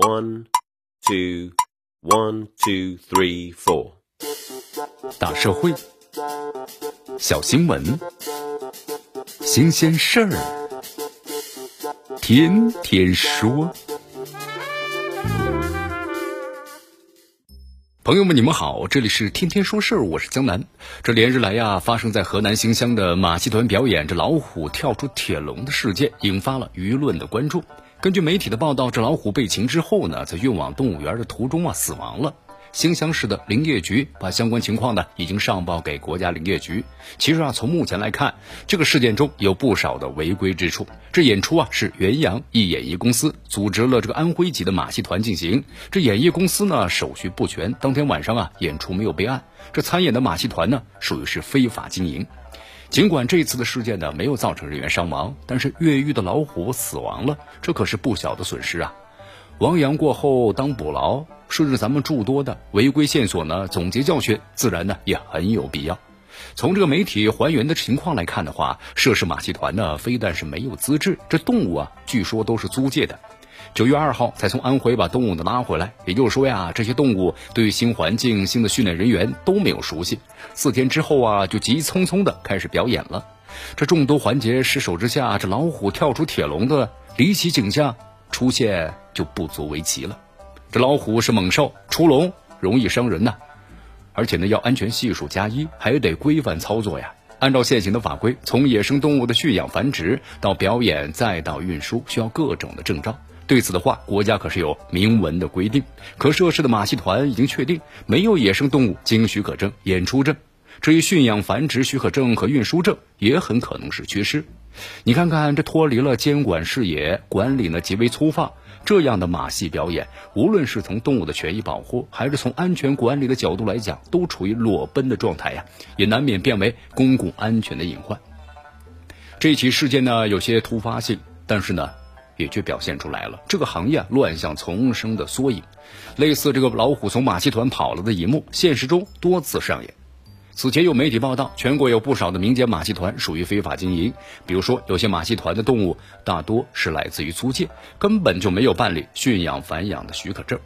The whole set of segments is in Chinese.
One, two, one, two, three, four。大社会，小新闻，新鲜事儿，天天说。朋友们，你们好，这里是天天说事儿，我是江南。这连日来呀，发生在河南新乡的马戏团表演这老虎跳出铁笼的事件，引发了舆论的关注。根据媒体的报道，这老虎被擒之后呢，在运往动物园的途中啊死亡了。新乡市的林业局把相关情况呢已经上报给国家林业局。其实啊，从目前来看，这个事件中有不少的违规之处。这演出啊是元阳一演艺公司组织了这个安徽籍的马戏团进行。这演艺公司呢手续不全，当天晚上啊演出没有备案。这参演的马戏团呢属于是非法经营。尽管这次的事件呢没有造成人员伤亡，但是越狱的老虎死亡了，这可是不小的损失啊。亡羊过后当补牢，顺着咱们诸多的违规线索呢。总结教训，自然呢也很有必要。从这个媒体还原的情况来看的话，涉事马戏团呢非但是没有资质，这动物啊据说都是租借的。九月二号才从安徽把动物的拉回来，也就是说呀，这些动物对新环境、新的训练人员都没有熟悉。四天之后啊，就急匆匆的开始表演了。这众多环节失守之下，这老虎跳出铁笼的离奇景象。出现就不足为奇了。这老虎是猛兽，出笼容易伤人呐，而且呢要安全系数加一，还得规范操作呀。按照现行的法规，从野生动物的驯养繁殖到表演再到运输，需要各种的证照。对此的话，国家可是有明文的规定。可涉事的马戏团已经确定没有野生动物经许可证、演出证，至于驯养繁殖许可证和运输证，也很可能是缺失。你看看，这脱离了监管视野，管理呢极为粗放，这样的马戏表演，无论是从动物的权益保护，还是从安全管理的角度来讲，都处于裸奔的状态呀，也难免变为公共安全的隐患。这起事件呢有些突发性，但是呢，也却表现出来了这个行业乱象丛生的缩影。类似这个老虎从马戏团跑了的一幕，现实中多次上演。此前有媒体报道，全国有不少的民间马戏团属于非法经营。比如说，有些马戏团的动物大多是来自于租借，根本就没有办理驯养繁养的许可证。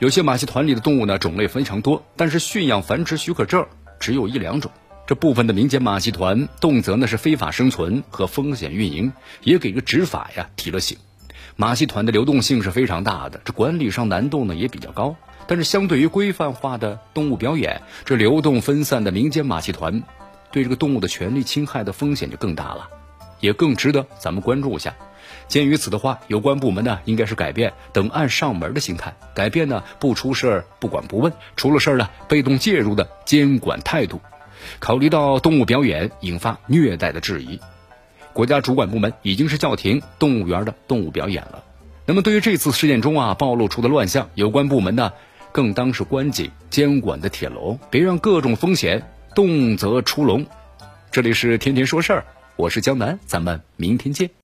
有些马戏团里的动物呢，种类非常多，但是驯养繁殖许可证只有一两种。这部分的民间马戏团动辄呢是非法生存和风险运营，也给个执法呀提了醒。马戏团的流动性是非常大的，这管理上难度呢也比较高。但是，相对于规范化的动物表演，这流动分散的民间马戏团，对这个动物的权利侵害的风险就更大了，也更值得咱们关注一下。鉴于此的话，有关部门呢，应该是改变等案上门的心态，改变呢不出事儿不管不问，出了事儿呢被动介入的监管态度。考虑到动物表演引发虐待的质疑，国家主管部门已经是叫停动物园的动物表演了。那么，对于这次事件中啊暴露出的乱象，有关部门呢？更当是关紧监管的铁笼，别让各种风险动则出笼。这里是天天说事儿，我是江南，咱们明天见。